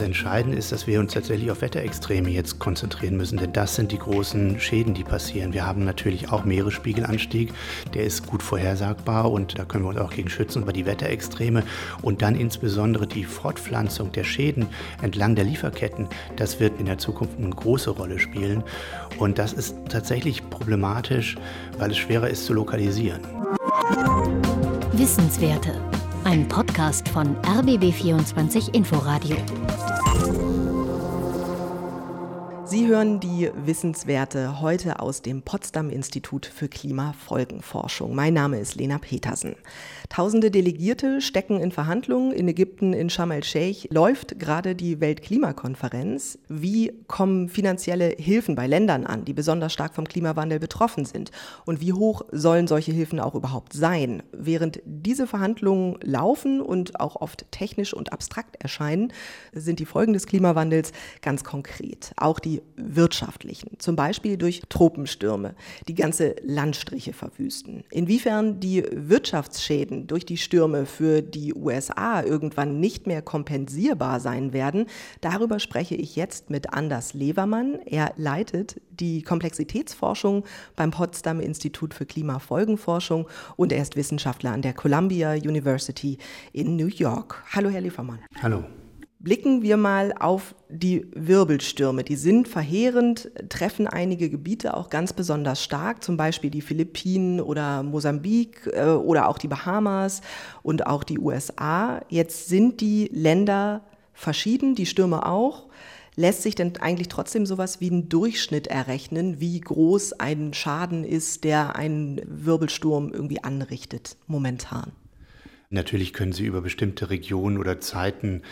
Das Entscheidende ist, dass wir uns tatsächlich auf Wetterextreme jetzt konzentrieren müssen, denn das sind die großen Schäden, die passieren. Wir haben natürlich auch Meeresspiegelanstieg, der ist gut vorhersagbar und da können wir uns auch gegen schützen. Aber die Wetterextreme und dann insbesondere die Fortpflanzung der Schäden entlang der Lieferketten, das wird in der Zukunft eine große Rolle spielen. Und das ist tatsächlich problematisch, weil es schwerer ist zu lokalisieren. Wissenswerte. Ein Podcast von RBB24 Inforadio. Sie hören die Wissenswerte heute aus dem Potsdam Institut für Klimafolgenforschung. Mein Name ist Lena Petersen. Tausende Delegierte stecken in Verhandlungen. In Ägypten, in Sharm el-Sheikh läuft gerade die Weltklimakonferenz. Wie kommen finanzielle Hilfen bei Ländern an, die besonders stark vom Klimawandel betroffen sind? Und wie hoch sollen solche Hilfen auch überhaupt sein? Während diese Verhandlungen laufen und auch oft technisch und abstrakt erscheinen, sind die Folgen des Klimawandels ganz konkret. Auch die wirtschaftlichen, zum Beispiel durch Tropenstürme, die ganze Landstriche verwüsten. Inwiefern die Wirtschaftsschäden durch die Stürme für die USA irgendwann nicht mehr kompensierbar sein werden, darüber spreche ich jetzt mit Anders Levermann. Er leitet die Komplexitätsforschung beim Potsdam Institut für Klimafolgenforschung und er ist Wissenschaftler an der Columbia University in New York. Hallo, Herr Levermann. Hallo. Blicken wir mal auf die Wirbelstürme. Die sind verheerend, treffen einige Gebiete auch ganz besonders stark, zum Beispiel die Philippinen oder Mosambik äh, oder auch die Bahamas und auch die USA. Jetzt sind die Länder verschieden, die Stürme auch. Lässt sich denn eigentlich trotzdem sowas wie ein Durchschnitt errechnen, wie groß ein Schaden ist, der ein Wirbelsturm irgendwie anrichtet momentan? Natürlich können Sie über bestimmte Regionen oder Zeiten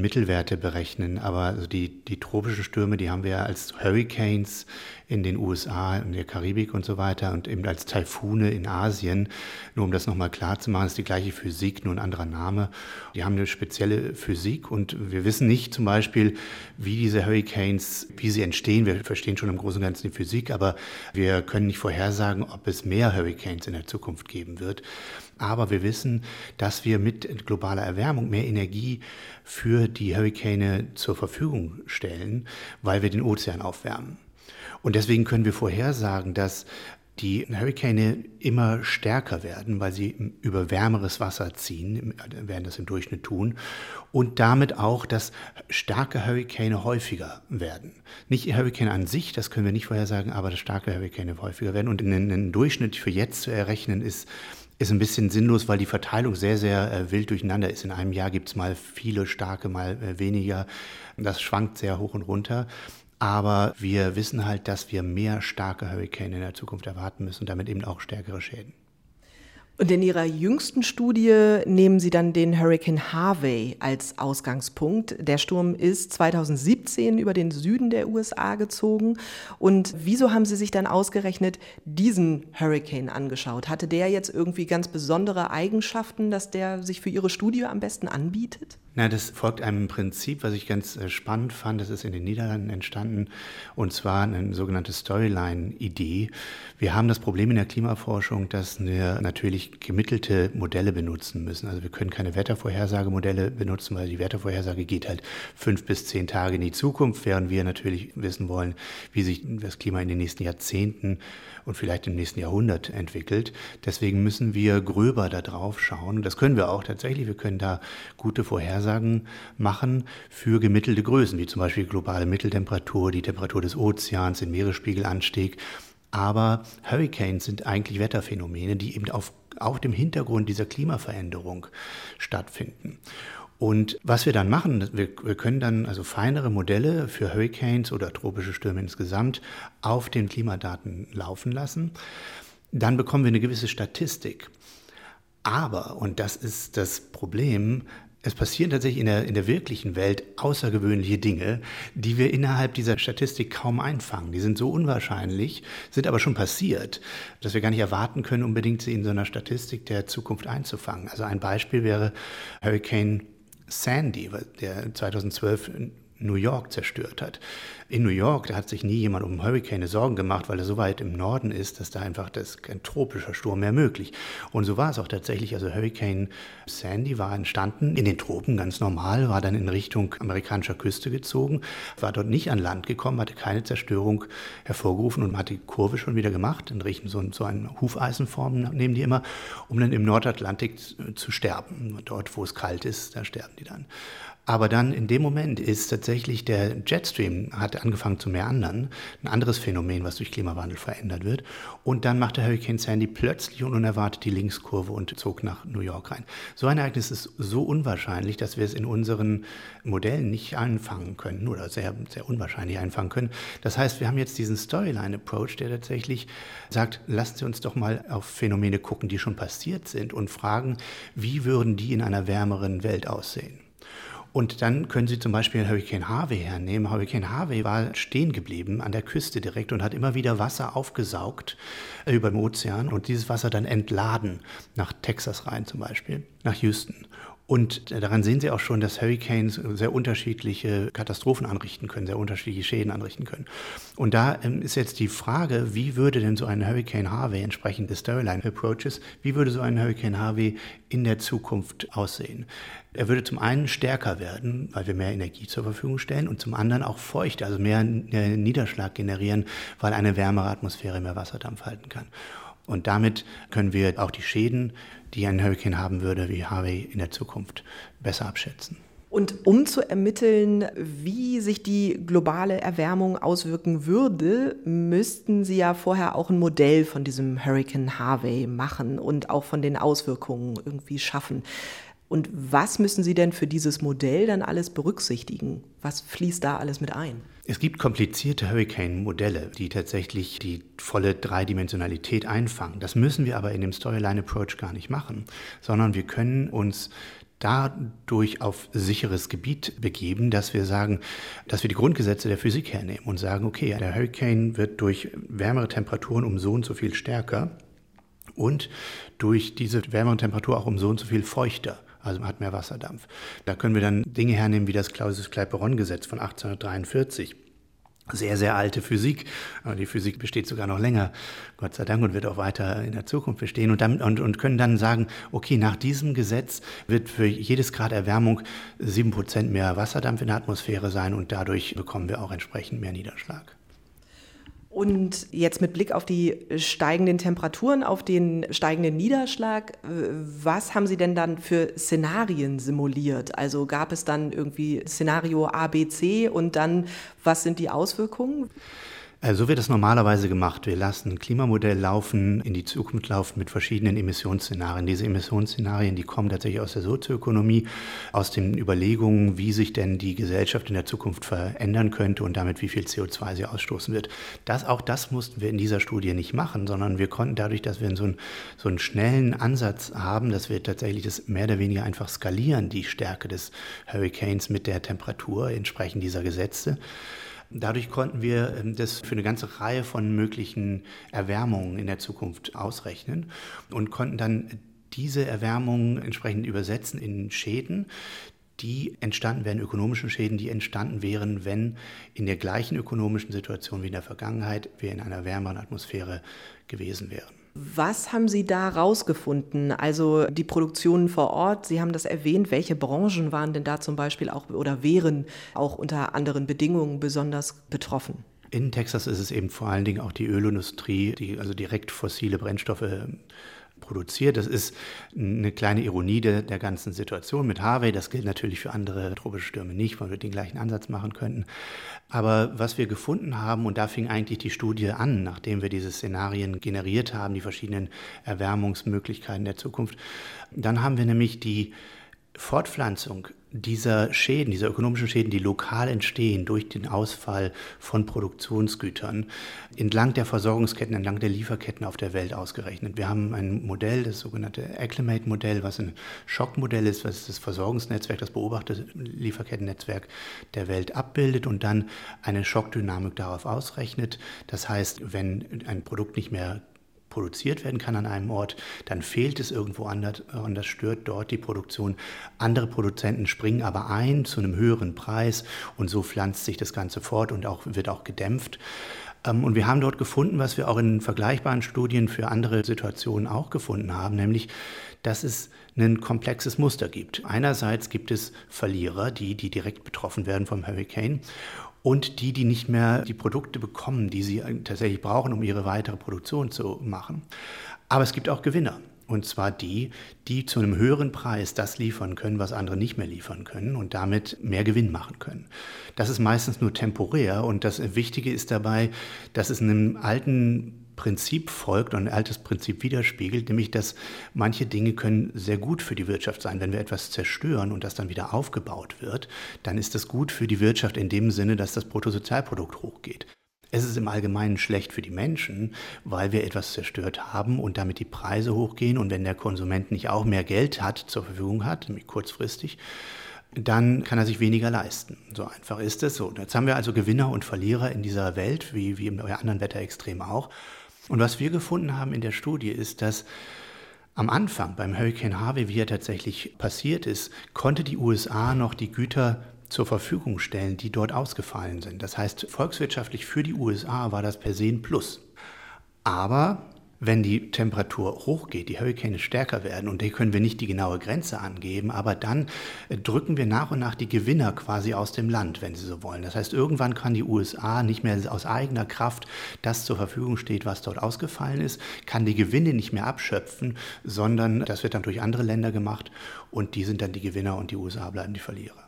Mittelwerte berechnen, aber also die, die tropischen Stürme, die haben wir als Hurricanes in den USA, in der Karibik und so weiter und eben als Taifune in Asien. Nur um das nochmal klar zu machen, ist die gleiche Physik, nur ein anderer Name. Die haben eine spezielle Physik und wir wissen nicht zum Beispiel, wie diese Hurricanes, wie sie entstehen. Wir verstehen schon im Großen und Ganzen die Physik, aber wir können nicht vorhersagen, ob es mehr Hurricanes in der Zukunft geben wird. Aber wir wissen, dass wir mit globaler Erwärmung mehr Energie für die Hurrikane zur Verfügung stellen, weil wir den Ozean aufwärmen. Und deswegen können wir vorhersagen, dass die Hurrikane immer stärker werden, weil sie über wärmeres Wasser ziehen, werden das im Durchschnitt tun, und damit auch, dass starke Hurrikane häufiger werden. Nicht Hurrikane an sich, das können wir nicht vorhersagen, aber dass starke Hurrikane häufiger werden. Und einen Durchschnitt für jetzt zu errechnen, ist ist ein bisschen sinnlos, weil die Verteilung sehr, sehr äh, wild durcheinander ist. In einem Jahr gibt es mal viele starke, mal äh, weniger. Das schwankt sehr hoch und runter. Aber wir wissen halt, dass wir mehr starke Hurricane in der Zukunft erwarten müssen und damit eben auch stärkere Schäden. Und in Ihrer jüngsten Studie nehmen Sie dann den Hurricane Harvey als Ausgangspunkt. Der Sturm ist 2017 über den Süden der USA gezogen. Und wieso haben Sie sich dann ausgerechnet diesen Hurricane angeschaut? Hatte der jetzt irgendwie ganz besondere Eigenschaften, dass der sich für Ihre Studie am besten anbietet? Na, das folgt einem Prinzip, was ich ganz äh, spannend fand. Das ist in den Niederlanden entstanden und zwar eine sogenannte Storyline-Idee. Wir haben das Problem in der Klimaforschung, dass wir natürlich gemittelte Modelle benutzen müssen. Also wir können keine Wettervorhersagemodelle benutzen, weil die Wettervorhersage geht halt fünf bis zehn Tage in die Zukunft, während wir natürlich wissen wollen, wie sich das Klima in den nächsten Jahrzehnten und vielleicht im nächsten Jahrhundert entwickelt. Deswegen müssen wir gröber da drauf schauen. Das können wir auch tatsächlich. Wir können da gute Vorhersagen machen für gemittelte Größen, wie zum Beispiel globale Mitteltemperatur, die Temperatur des Ozeans, den Meeresspiegelanstieg. Aber Hurricanes sind eigentlich Wetterphänomene, die eben auf, auf dem Hintergrund dieser Klimaveränderung stattfinden. Und was wir dann machen, wir, wir, können dann also feinere Modelle für Hurricanes oder tropische Stürme insgesamt auf den Klimadaten laufen lassen. Dann bekommen wir eine gewisse Statistik. Aber, und das ist das Problem, es passieren tatsächlich in der, in der wirklichen Welt außergewöhnliche Dinge, die wir innerhalb dieser Statistik kaum einfangen. Die sind so unwahrscheinlich, sind aber schon passiert, dass wir gar nicht erwarten können, unbedingt sie in so einer Statistik der Zukunft einzufangen. Also ein Beispiel wäre Hurricane Sandy, der 2012 New York zerstört hat. In New York, da hat sich nie jemand um Hurricane Sorgen gemacht, weil er so weit im Norden ist, dass da einfach das kein tropischer Sturm mehr möglich. Und so war es auch tatsächlich. Also Hurricane Sandy war entstanden in den Tropen ganz normal, war dann in Richtung amerikanischer Küste gezogen, war dort nicht an Land gekommen, hatte keine Zerstörung hervorgerufen und hat die Kurve schon wieder gemacht, in Richtung so, so eine Hufeisenform nehmen die immer, um dann im Nordatlantik zu sterben. Dort, wo es kalt ist, da sterben die dann. Aber dann in dem Moment ist tatsächlich der Jetstream hat angefangen zu meandern, ein anderes Phänomen, was durch Klimawandel verändert wird. Und dann machte Hurricane Sandy plötzlich und unerwartet die Linkskurve und zog nach New York rein. So ein Ereignis ist so unwahrscheinlich, dass wir es in unseren Modellen nicht einfangen können oder sehr, sehr unwahrscheinlich einfangen können. Das heißt, wir haben jetzt diesen Storyline-Approach, der tatsächlich sagt, lassen Sie uns doch mal auf Phänomene gucken, die schon passiert sind und fragen, wie würden die in einer wärmeren Welt aussehen? Und dann können Sie zum Beispiel Hurricane Harvey hernehmen. Hurricane Harvey war stehen geblieben an der Küste direkt und hat immer wieder Wasser aufgesaugt äh, über dem Ozean und dieses Wasser dann entladen nach Texas rein zum Beispiel, nach Houston. Und daran sehen Sie auch schon, dass Hurricanes sehr unterschiedliche Katastrophen anrichten können, sehr unterschiedliche Schäden anrichten können. Und da ähm, ist jetzt die Frage, wie würde denn so ein Hurricane Harvey entsprechend des Storyline Approaches, wie würde so ein Hurricane Harvey in der Zukunft aussehen? Er würde zum einen stärker werden, weil wir mehr Energie zur Verfügung stellen und zum anderen auch feucht, also mehr äh, Niederschlag generieren, weil eine wärmere Atmosphäre mehr Wasserdampf halten kann. Und damit können wir auch die Schäden, die ein Hurricane haben würde, wie Harvey in der Zukunft besser abschätzen. Und um zu ermitteln, wie sich die globale Erwärmung auswirken würde, müssten Sie ja vorher auch ein Modell von diesem Hurricane Harvey machen und auch von den Auswirkungen irgendwie schaffen. Und was müssen Sie denn für dieses Modell dann alles berücksichtigen? Was fließt da alles mit ein? Es gibt komplizierte Hurricane-Modelle, die tatsächlich die volle Dreidimensionalität einfangen. Das müssen wir aber in dem Storyline-Approach gar nicht machen, sondern wir können uns dadurch auf sicheres Gebiet begeben, dass wir sagen, dass wir die Grundgesetze der Physik hernehmen und sagen, okay, der Hurricane wird durch wärmere Temperaturen um so und so viel stärker und durch diese wärmere Temperatur auch um so und so viel feuchter also hat mehr Wasserdampf. Da können wir dann Dinge hernehmen wie das Clausius-Clapeyron-Gesetz von 1843 sehr, sehr alte Physik. Aber die Physik besteht sogar noch länger, Gott sei Dank, und wird auch weiter in der Zukunft bestehen. Und, dann, und, und können dann sagen, okay, nach diesem Gesetz wird für jedes Grad Erwärmung sieben Prozent mehr Wasserdampf in der Atmosphäre sein und dadurch bekommen wir auch entsprechend mehr Niederschlag. Und jetzt mit Blick auf die steigenden Temperaturen, auf den steigenden Niederschlag, was haben Sie denn dann für Szenarien simuliert? Also gab es dann irgendwie Szenario A, B, C und dann, was sind die Auswirkungen? Also so wird es normalerweise gemacht. Wir lassen ein Klimamodell laufen, in die Zukunft laufen mit verschiedenen Emissionsszenarien. Diese Emissionsszenarien, die kommen tatsächlich aus der Sozioökonomie, aus den Überlegungen, wie sich denn die Gesellschaft in der Zukunft verändern könnte und damit wie viel CO2 sie ausstoßen wird. Das, auch das mussten wir in dieser Studie nicht machen, sondern wir konnten dadurch, dass wir so einen, so einen schnellen Ansatz haben, dass wir tatsächlich das mehr oder weniger einfach skalieren, die Stärke des Hurricanes mit der Temperatur entsprechend dieser Gesetze. Dadurch konnten wir ähm, das für eine ganze Reihe von möglichen Erwärmungen in der Zukunft ausrechnen und konnten dann diese Erwärmungen entsprechend übersetzen in Schäden, die entstanden wären, ökonomische Schäden, die entstanden wären, wenn in der gleichen ökonomischen Situation wie in der Vergangenheit wir in einer wärmeren Atmosphäre gewesen wären. Was haben Sie da rausgefunden? Also die Produktionen vor Ort, Sie haben das erwähnt. Welche Branchen waren denn da zum Beispiel auch oder wären auch unter anderen Bedingungen besonders betroffen? In Texas ist es eben vor allen Dingen auch die Ölindustrie, die also direkt fossile Brennstoffe produziert. Das ist eine kleine Ironie der, der, ganzen Situation mit Harvey. Das gilt natürlich für andere tropische Stürme nicht, weil wir den gleichen Ansatz machen könnten. Aber was wir gefunden haben, und da fing eigentlich die Studie an, nachdem wir diese Szenarien generiert haben, die verschiedenen Erwärmungsmöglichkeiten der Zukunft, dann haben wir nämlich die Fortpflanzung dieser Schäden, dieser ökonomischen Schäden, die lokal entstehen durch den Ausfall von Produktionsgütern, entlang der Versorgungsketten, entlang der Lieferketten auf der Welt ausgerechnet. Wir haben ein Modell, das sogenannte Acclimate-Modell, was ein Schockmodell ist, was das Versorgungsnetzwerk, das beobachtete Lieferkettennetzwerk der Welt abbildet und dann eine Schockdynamik darauf ausrechnet. Das heißt, wenn ein Produkt nicht mehr produziert werden kann an einem Ort, dann fehlt es irgendwo anders, und das stört dort die Produktion. Andere Produzenten springen aber ein zu einem höheren Preis und so pflanzt sich das Ganze fort und auch, wird auch gedämpft. Ähm, und wir haben dort gefunden, was wir auch in vergleichbaren Studien für andere Situationen auch gefunden haben, nämlich, dass es ein komplexes Muster gibt. Einerseits gibt es Verlierer, die, die direkt betroffen werden vom Hurricane und die, die nicht mehr die Produkte bekommen, die sie tatsächlich brauchen, um ihre weitere Produktion zu machen. Aber es gibt auch Gewinner. Und zwar die, die zu einem höheren Preis das liefern können, was andere nicht mehr liefern können und damit mehr Gewinn machen können. Das ist meistens nur temporär und das Wichtige ist dabei, dass es einem alten Prinzip folgt und ein altes Prinzip widerspiegelt, nämlich dass manche Dinge können sehr gut für die Wirtschaft sein. Wenn wir etwas zerstören und das dann wieder aufgebaut wird, dann ist das gut für die Wirtschaft in dem Sinne, dass das Bruttosozialprodukt hochgeht. Es ist im Allgemeinen schlecht für die Menschen, weil wir etwas zerstört haben und damit die Preise hochgehen. Und wenn der Konsument nicht auch mehr Geld hat, zur Verfügung hat, nämlich kurzfristig, dann kann er sich weniger leisten. So einfach ist es. So, jetzt haben wir also Gewinner und Verlierer in dieser Welt, wie, wie in anderen Wetterextremen auch. Und was wir gefunden haben in der Studie ist, dass am Anfang beim Hurricane Harvey, wie er tatsächlich passiert ist, konnte die USA noch die Güter zur Verfügung stellen, die dort ausgefallen sind. Das heißt, volkswirtschaftlich für die USA war das per se ein Plus. Aber wenn die Temperatur hochgeht, die Hurrikane stärker werden, und hier können wir nicht die genaue Grenze angeben, aber dann äh, drücken wir nach und nach die Gewinner quasi aus dem Land, wenn Sie so wollen. Das heißt, irgendwann kann die USA nicht mehr aus eigener Kraft das zur Verfügung steht, was dort ausgefallen ist, kann die Gewinne nicht mehr abschöpfen, sondern das wird dann durch andere Länder gemacht und die sind dann die Gewinner und die USA bleiben die Verlierer.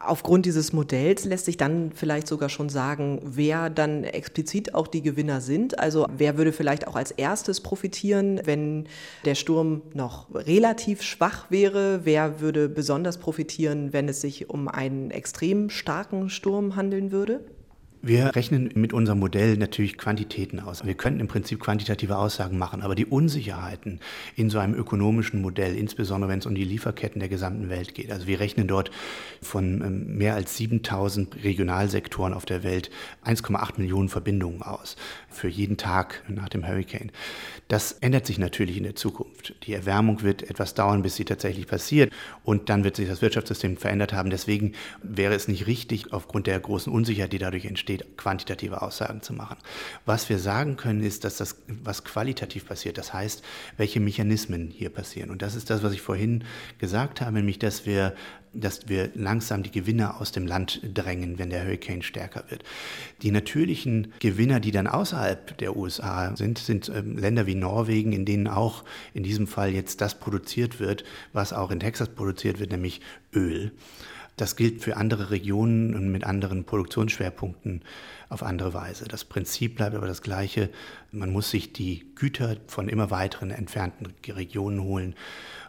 Aufgrund dieses Modells lässt sich dann vielleicht sogar schon sagen, wer dann explizit auch die Gewinner sind. Also wer würde vielleicht auch als erstes profitieren, wenn der Sturm noch relativ schwach wäre? Wer würde besonders profitieren, wenn es sich um einen extrem starken Sturm handeln würde? Wir rechnen mit unserem Modell natürlich Quantitäten aus. Wir könnten im Prinzip quantitative Aussagen machen, aber die Unsicherheiten in so einem ökonomischen Modell, insbesondere wenn es um die Lieferketten der gesamten Welt geht, also wir rechnen dort von ähm, mehr als 7000 Regionalsektoren auf der Welt 1,8 Millionen Verbindungen aus für jeden Tag nach dem Hurricane. Das ändert sich natürlich in der Zukunft. Die Erwärmung wird etwas dauern, bis sie tatsächlich passiert und dann wird sich das Wirtschaftssystem verändert haben. Deswegen wäre es nicht richtig, aufgrund der großen Unsicherheit, die dadurch entsteht, steht, quantitative Aussagen zu machen. Was wir sagen können, ist, dass das, was qualitativ passiert, das heißt, welche Mechanismen hier passieren. Und das ist das, was ich vorhin gesagt habe, nämlich, dass wir dass wir langsam die Gewinner aus dem Land drängen, wenn der Hurricane stärker wird. Die natürlichen Gewinner, die dann außerhalb der USA sind, sind ähm, Länder wie Norwegen, in denen auch in diesem Fall jetzt das produziert wird, was auch in Texas produziert wird, nämlich Öl. Das gilt für andere Regionen und mit anderen Produktionsschwerpunkten auf andere Weise. Das Prinzip bleibt aber das gleiche. Man muss sich die Güter von immer weiteren entfernten Regionen holen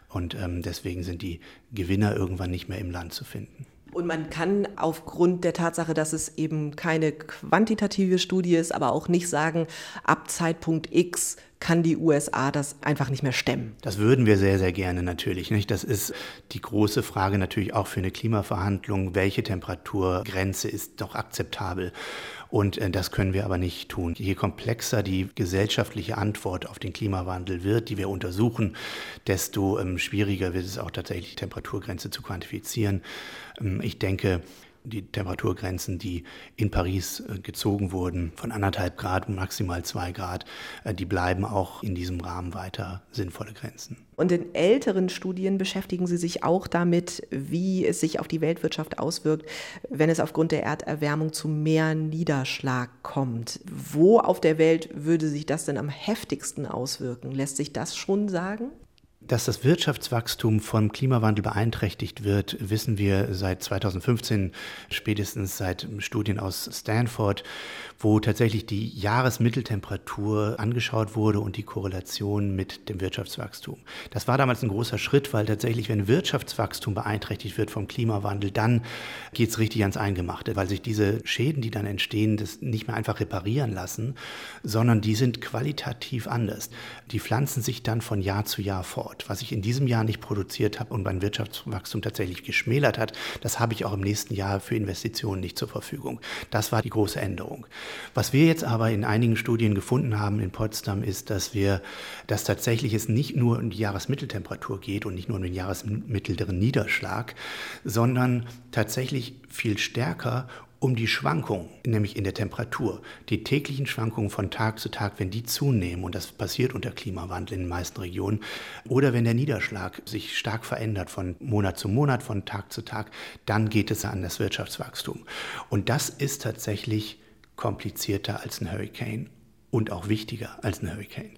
und ähm, deswegen sind die Gewinner irgendwann nicht mehr im Land zu finden. Und man kann aufgrund der Tatsache, dass es eben keine quantitative Studie ist, aber auch nicht sagen, ab Zeitpunkt X kann die USA das einfach nicht mehr stemmen. Das würden wir sehr, sehr gerne natürlich. Nicht? Das ist die große Frage natürlich auch für eine Klimaverhandlung. Welche Temperaturgrenze ist doch akzeptabel? Und äh, das können wir aber nicht tun. Je komplexer die gesellschaftliche Antwort auf den Klimawandel wird, die wir untersuchen, desto ähm, schwieriger wird es auch tatsächlich, die Temperaturgrenze zu quantifizieren. Ähm, ich denke, die Temperaturgrenzen, die in Paris äh, gezogen wurden, von anderthalb Grad und maximal zwei Grad, äh, die bleiben auch in diesem Rahmen weiter sinnvolle Grenzen. Und in älteren Studien beschäftigen Sie sich auch damit, wie es sich auf die Weltwirtschaft auswirkt, wenn es aufgrund der Erderwärmung zu mehr Niederschlag kommt. Wo auf der Welt würde sich das denn am heftigsten auswirken? Lässt sich das schon sagen? Dass das Wirtschaftswachstum vom Klimawandel beeinträchtigt wird, wissen wir seit 2015, spätestens seit Studien aus Stanford, wo tatsächlich die Jahresmitteltemperatur angeschaut wurde und die Korrelation mit dem Wirtschaftswachstum. Das war damals ein großer Schritt, weil tatsächlich, wenn Wirtschaftswachstum beeinträchtigt wird vom Klimawandel, dann geht es richtig ans Eingemachte, weil sich diese Schäden, die dann entstehen, das nicht mehr einfach reparieren lassen, sondern die sind qualitativ anders. Die pflanzen sich dann von Jahr zu Jahr fort. Was ich in diesem Jahr nicht produziert habe und mein Wirtschaftswachstum tatsächlich geschmälert hat, das habe ich auch im nächsten Jahr für Investitionen nicht zur Verfügung. Das war die große Änderung. Was wir jetzt aber in einigen Studien gefunden haben in Potsdam ist, dass wir, dass tatsächlich es nicht nur um die Jahresmitteltemperatur geht und nicht nur um den jahresmittleren Niederschlag, sondern tatsächlich viel stärker um die Schwankung, nämlich in der Temperatur, die täglichen Schwankungen von Tag zu Tag, wenn die zunehmen, und das passiert unter Klimawandel in den meisten Regionen, oder wenn der Niederschlag sich stark verändert von Monat zu Monat, von Tag zu Tag, dann geht es an das Wirtschaftswachstum. Und das ist tatsächlich komplizierter als ein Hurricane und auch wichtiger als ein Hurricane.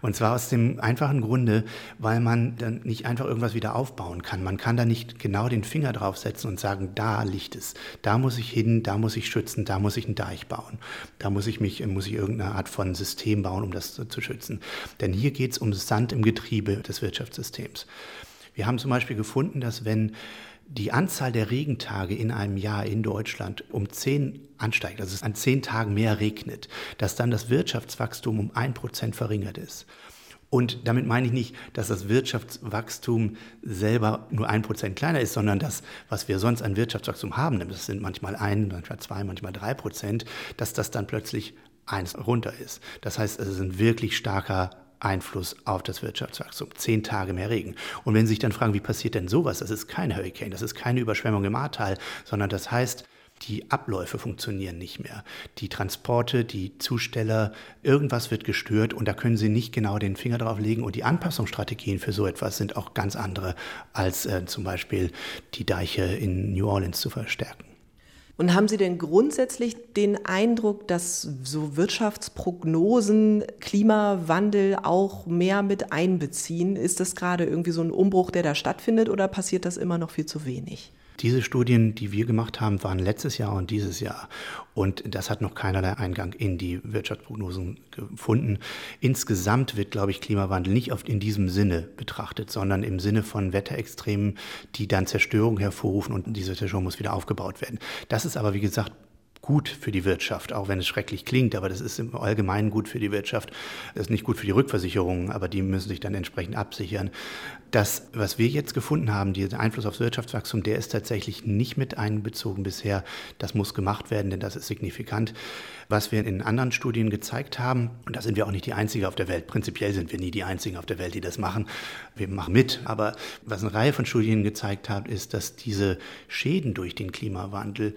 Und zwar aus dem einfachen Grunde, weil man dann nicht einfach irgendwas wieder aufbauen kann. Man kann da nicht genau den Finger draufsetzen und sagen, da liegt es, da muss ich hin, da muss ich schützen, da muss ich einen Deich bauen, da muss ich mich, muss ich irgendeine Art von System bauen, um das zu schützen. Denn hier geht es um Sand im Getriebe des Wirtschaftssystems. Wir haben zum Beispiel gefunden, dass wenn die Anzahl der Regentage in einem Jahr in Deutschland um zehn ansteigt, also es an zehn Tagen mehr regnet, dass dann das Wirtschaftswachstum um ein Prozent verringert ist. Und damit meine ich nicht, dass das Wirtschaftswachstum selber nur ein Prozent kleiner ist, sondern das, was wir sonst an Wirtschaftswachstum haben, das sind manchmal ein, manchmal zwei, manchmal drei Prozent, dass das dann plötzlich eins runter ist. Das heißt, es ist ein wirklich starker Einfluss auf das Wirtschaftswachstum. Zehn Tage mehr Regen. Und wenn Sie sich dann fragen, wie passiert denn sowas? Das ist kein Hurricane, das ist keine Überschwemmung im Ahrtal, sondern das heißt, die Abläufe funktionieren nicht mehr. Die Transporte, die Zusteller, irgendwas wird gestört und da können Sie nicht genau den Finger drauf legen. Und die Anpassungsstrategien für so etwas sind auch ganz andere, als äh, zum Beispiel die Deiche in New Orleans zu verstärken. Und haben Sie denn grundsätzlich den Eindruck, dass so Wirtschaftsprognosen Klimawandel auch mehr mit einbeziehen? Ist das gerade irgendwie so ein Umbruch, der da stattfindet oder passiert das immer noch viel zu wenig? Diese Studien, die wir gemacht haben, waren letztes Jahr und dieses Jahr. Und das hat noch keinerlei Eingang in die Wirtschaftsprognosen gefunden. Insgesamt wird, glaube ich, Klimawandel nicht oft in diesem Sinne betrachtet, sondern im Sinne von Wetterextremen, die dann Zerstörung hervorrufen und diese Zerstörung muss wieder aufgebaut werden. Das ist aber, wie gesagt, gut für die Wirtschaft, auch wenn es schrecklich klingt, aber das ist im Allgemeinen gut für die Wirtschaft. Das ist nicht gut für die Rückversicherungen, aber die müssen sich dann entsprechend absichern. Das, was wir jetzt gefunden haben, dieser Einfluss aufs Wirtschaftswachstum, der ist tatsächlich nicht mit einbezogen bisher. Das muss gemacht werden, denn das ist signifikant. Was wir in anderen Studien gezeigt haben, und da sind wir auch nicht die Einzigen auf der Welt, prinzipiell sind wir nie die Einzigen auf der Welt, die das machen, wir machen mit, aber was eine Reihe von Studien gezeigt hat, ist, dass diese Schäden durch den Klimawandel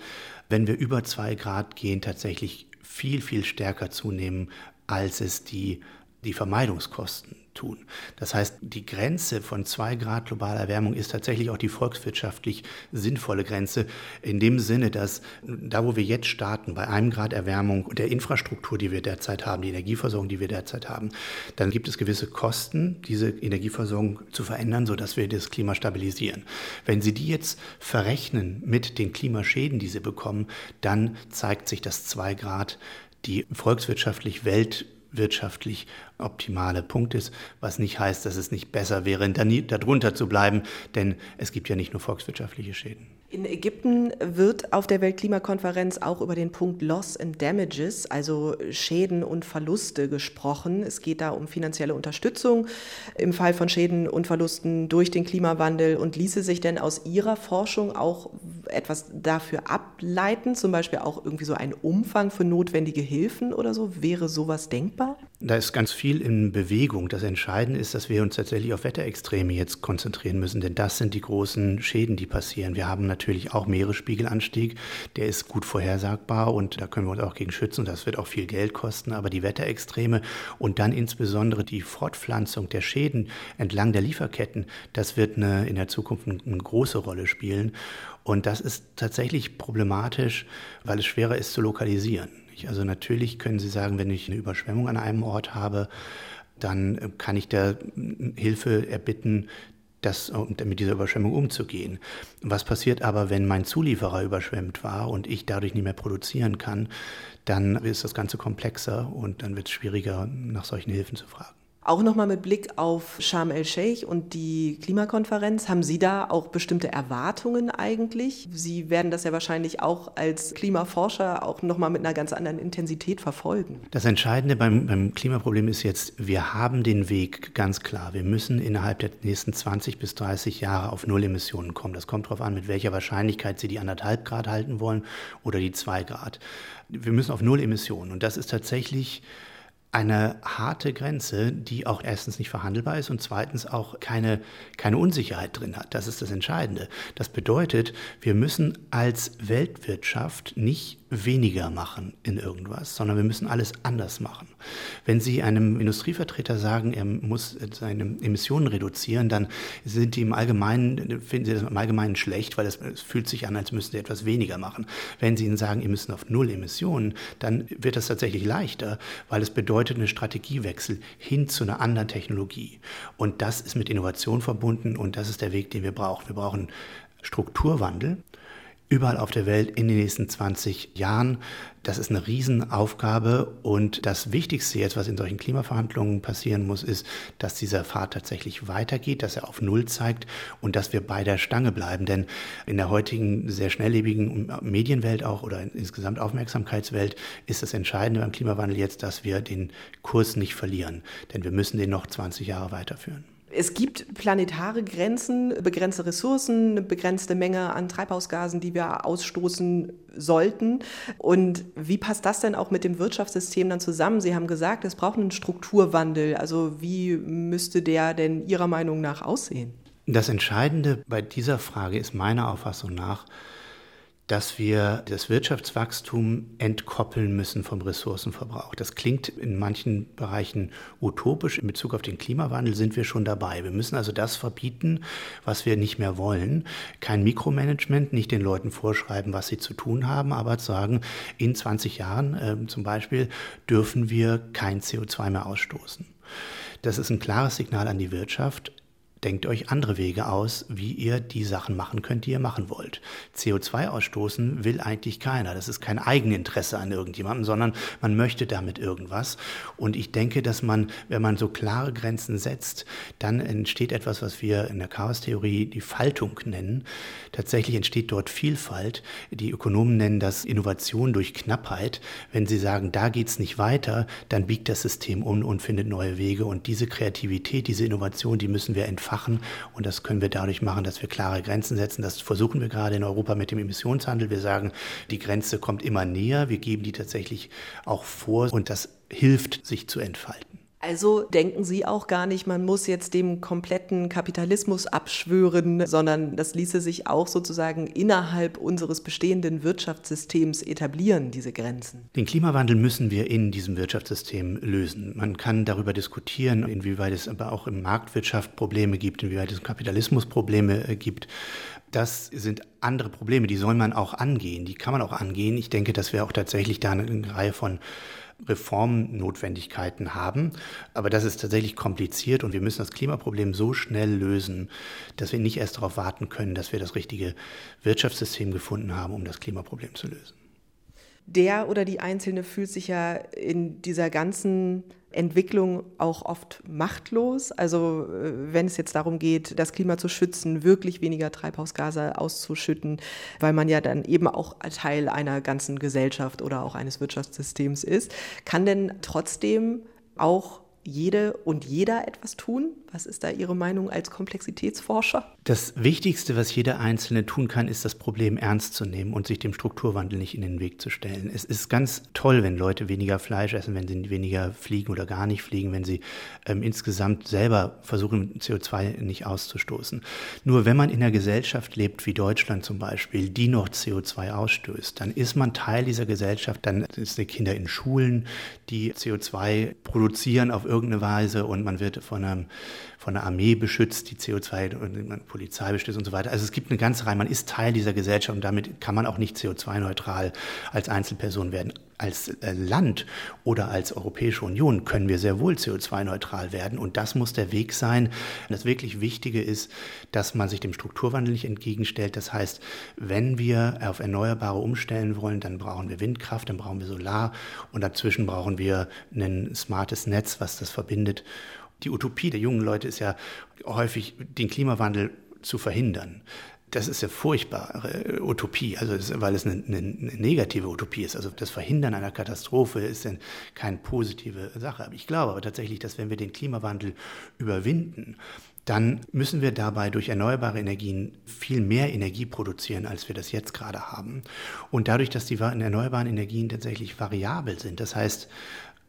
wenn wir über zwei Grad gehen, tatsächlich viel, viel stärker zunehmen, als es die, die Vermeidungskosten tun. Das heißt, die Grenze von zwei Grad globaler Erwärmung ist tatsächlich auch die volkswirtschaftlich sinnvolle Grenze. In dem Sinne, dass da, wo wir jetzt starten, bei einem Grad Erwärmung und der Infrastruktur, die wir derzeit haben, die Energieversorgung, die wir derzeit haben, dann gibt es gewisse Kosten, diese Energieversorgung zu verändern, sodass wir das Klima stabilisieren. Wenn Sie die jetzt verrechnen mit den Klimaschäden, die Sie bekommen, dann zeigt sich, dass zwei Grad die volkswirtschaftlich welt wirtschaftlich optimale Punkt ist, was nicht heißt, dass es nicht besser wäre, darunter zu bleiben, denn es gibt ja nicht nur volkswirtschaftliche Schäden. In Ägypten wird auf der Weltklimakonferenz auch über den Punkt Loss and Damages, also Schäden und Verluste gesprochen. Es geht da um finanzielle Unterstützung im Fall von Schäden und Verlusten durch den Klimawandel. Und ließe sich denn aus Ihrer Forschung auch etwas dafür ableiten, zum Beispiel auch irgendwie so ein Umfang für notwendige Hilfen oder so? Wäre sowas denkbar? Da ist ganz viel in Bewegung. Das Entscheidende ist, dass wir uns tatsächlich auf Wetterextreme jetzt konzentrieren müssen, denn das sind die großen Schäden, die passieren. Wir haben natürlich auch Meeresspiegelanstieg, der ist gut vorhersagbar und da können wir uns auch gegen schützen. Das wird auch viel Geld kosten, aber die Wetterextreme und dann insbesondere die Fortpflanzung der Schäden entlang der Lieferketten, das wird eine, in der Zukunft eine, eine große Rolle spielen. Und das ist tatsächlich problematisch, weil es schwerer ist zu lokalisieren. Also natürlich können Sie sagen, wenn ich eine Überschwemmung an einem Ort habe, dann kann ich da Hilfe erbitten, das, mit dieser Überschwemmung umzugehen. Was passiert aber, wenn mein Zulieferer überschwemmt war und ich dadurch nicht mehr produzieren kann, dann ist das Ganze komplexer und dann wird es schwieriger, nach solchen Hilfen zu fragen. Auch nochmal mit Blick auf Sharm el-Sheikh und die Klimakonferenz, haben Sie da auch bestimmte Erwartungen eigentlich? Sie werden das ja wahrscheinlich auch als Klimaforscher auch nochmal mit einer ganz anderen Intensität verfolgen. Das Entscheidende beim, beim Klimaproblem ist jetzt, wir haben den Weg ganz klar. Wir müssen innerhalb der nächsten 20 bis 30 Jahre auf Null Emissionen kommen. Das kommt darauf an, mit welcher Wahrscheinlichkeit Sie die anderthalb Grad halten wollen oder die zwei Grad. Wir müssen auf Null Emissionen. Und das ist tatsächlich eine harte Grenze, die auch erstens nicht verhandelbar ist und zweitens auch keine, keine Unsicherheit drin hat. Das ist das Entscheidende. Das bedeutet, wir müssen als Weltwirtschaft nicht weniger machen in irgendwas, sondern wir müssen alles anders machen. Wenn Sie einem Industrievertreter sagen, er muss seine Emissionen reduzieren, dann sind die im Allgemeinen, finden Sie das im Allgemeinen schlecht, weil es, fühlt sich an, als müssten Sie etwas weniger machen. Wenn Sie ihnen sagen, ihr müsst auf Null Emissionen, dann wird das tatsächlich leichter, weil es bedeutet einen Strategiewechsel hin zu einer anderen Technologie. Und das ist mit Innovation verbunden und das ist der Weg, den wir brauchen. Wir brauchen Strukturwandel überall auf der Welt in den nächsten 20 Jahren. Das ist eine Riesenaufgabe und das Wichtigste jetzt, was in solchen Klimaverhandlungen passieren muss, ist, dass dieser Pfad tatsächlich weitergeht, dass er auf Null zeigt und dass wir bei der Stange bleiben. Denn in der heutigen sehr schnelllebigen Medienwelt auch oder insgesamt Aufmerksamkeitswelt ist das Entscheidende beim Klimawandel jetzt, dass wir den Kurs nicht verlieren. Denn wir müssen den noch 20 Jahre weiterführen. Es gibt planetare Grenzen, begrenzte Ressourcen, eine begrenzte Menge an Treibhausgasen, die wir ausstoßen sollten. Und wie passt das denn auch mit dem Wirtschaftssystem dann zusammen? Sie haben gesagt, es braucht einen Strukturwandel. Also wie müsste der denn Ihrer Meinung nach aussehen? Das Entscheidende bei dieser Frage ist meiner Auffassung nach, dass wir das Wirtschaftswachstum entkoppeln müssen vom Ressourcenverbrauch. Das klingt in manchen Bereichen utopisch. In Bezug auf den Klimawandel sind wir schon dabei. Wir müssen also das verbieten, was wir nicht mehr wollen. Kein Mikromanagement, nicht den Leuten vorschreiben, was sie zu tun haben, aber sagen, in 20 Jahren äh, zum Beispiel dürfen wir kein CO2 mehr ausstoßen. Das ist ein klares Signal an die Wirtschaft. Denkt euch andere Wege aus, wie ihr die Sachen machen könnt, die ihr machen wollt. CO2 ausstoßen will eigentlich keiner. Das ist kein Eigeninteresse an irgendjemandem, sondern man möchte damit irgendwas. Und ich denke, dass man, wenn man so klare Grenzen setzt, dann entsteht etwas, was wir in der Chaostheorie die Faltung nennen. Tatsächlich entsteht dort Vielfalt. Die Ökonomen nennen das Innovation durch Knappheit. Wenn sie sagen, da geht's nicht weiter, dann biegt das System um und findet neue Wege. Und diese Kreativität, diese Innovation, die müssen wir entfalten entfachen. Und das können wir dadurch machen, dass wir klare Grenzen setzen. Das versuchen wir gerade in Europa mit dem Emissionshandel. Wir sagen, die Grenze kommt immer näher. Wir geben die tatsächlich auch vor und das hilft, sich zu entfalten. Also denken Sie auch gar nicht, man muss jetzt dem kompletten Kapitalismus abschwören, sondern das ließe sich auch sozusagen innerhalb unseres bestehenden Wirtschaftssystems etablieren, diese Grenzen. Den Klimawandel müssen wir in diesem Wirtschaftssystem lösen. Man kann darüber diskutieren, inwieweit es aber auch im Marktwirtschaft Probleme gibt, inwieweit es im Kapitalismus Probleme äh, gibt. Das sind andere Probleme, die soll man auch angehen, die kann man auch angehen. Ich denke, dass wir auch tatsächlich da eine Reihe von Reformnotwendigkeiten haben. Aber das ist tatsächlich kompliziert und wir müssen das Klimaproblem so schnell lösen, dass wir nicht erst darauf warten können, dass wir das richtige Wirtschaftssystem gefunden haben, um das Klimaproblem zu lösen der oder die Einzelne fühlt sich ja in dieser ganzen Entwicklung auch oft machtlos. Also äh, wenn es jetzt darum geht, das Klima zu schützen, wirklich weniger Treibhausgase auszuschütten, weil man ja dann eben auch Teil einer ganzen Gesellschaft oder auch eines Wirtschaftssystems ist, kann denn trotzdem auch jede und jeder etwas tun? Was ist da Ihre Meinung als Komplexitätsforscher? Das Wichtigste, was jeder Einzelne tun kann, ist das Problem ernst zu nehmen und sich dem Strukturwandel nicht in den Weg zu stellen. Es ist ganz toll, wenn Leute weniger Fleisch essen, wenn sie weniger fliegen oder gar nicht fliegen, wenn sie ähm, insgesamt selber versuchen, CO2 nicht auszustoßen. Nur wenn man in einer Gesellschaft lebt, wie Deutschland zum Beispiel, die noch CO2 ausstößt, dann ist man Teil dieser Gesellschaft, dann sind die Kinder in Schulen, die CO2 produzieren auf irgendeine Weise und man wird von einem von der Armee beschützt, die CO2 und Polizei beschützt und so weiter. Also es gibt eine ganze Reihe, man ist Teil dieser Gesellschaft und damit kann man auch nicht CO2-neutral als Einzelperson werden. Als äh, Land oder als Europäische Union können wir sehr wohl CO2-neutral werden und das muss der Weg sein. Das wirklich Wichtige ist, dass man sich dem Strukturwandel nicht entgegenstellt. Das heißt, wenn wir auf Erneuerbare umstellen wollen, dann brauchen wir Windkraft, dann brauchen wir Solar und dazwischen brauchen wir ein smartes Netz, was das verbindet. Die Utopie der jungen Leute ist ja häufig, den Klimawandel zu verhindern. Das ist eine furchtbare Utopie, also es, weil es eine, eine, eine, negative Utopie ist. Also das Verhindern einer Katastrophe ist dann keine positive Sache. Aber ich glaube aber tatsächlich, dass wenn wir den Klimawandel überwinden, dann müssen wir dabei durch erneuerbare Energien viel mehr Energie produzieren, als wir das jetzt gerade haben. Und dadurch, dass die erneuerbaren Energien tatsächlich variabel sind, das heißt,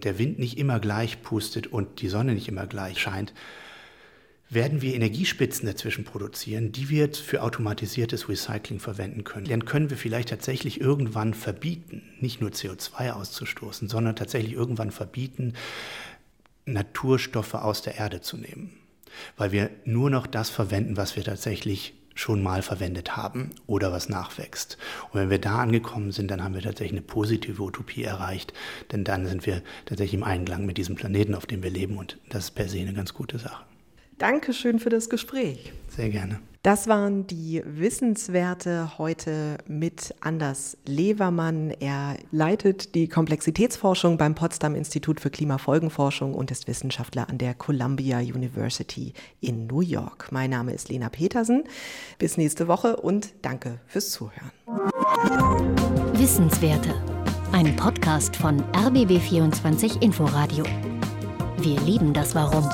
der Wind nicht immer gleich pustet und die Sonne nicht immer gleich scheint, werden wir Energiespitzen dazwischen produzieren, die wir für automatisiertes Recycling verwenden können. Dann können wir vielleicht tatsächlich irgendwann verbieten, nicht nur CO2 auszustoßen, sondern tatsächlich irgendwann verbieten, Naturstoffe aus der Erde zu nehmen. Weil wir nur noch das verwenden, was wir tatsächlich schon mal verwendet haben oder was nachwächst. Und wenn wir da angekommen sind, dann haben wir tatsächlich eine positive Utopie erreicht, denn dann sind wir tatsächlich im Einklang mit diesem Planeten, auf dem wir leben und das ist per se eine ganz gute Sache. Dankeschön für das Gespräch. Sehr gerne. Das waren die Wissenswerte heute mit Anders Levermann. Er leitet die Komplexitätsforschung beim Potsdam Institut für Klimafolgenforschung und ist Wissenschaftler an der Columbia University in New York. Mein Name ist Lena Petersen. Bis nächste Woche und danke fürs Zuhören. Wissenswerte. Ein Podcast von RBB24 Inforadio. Wir lieben das Warum.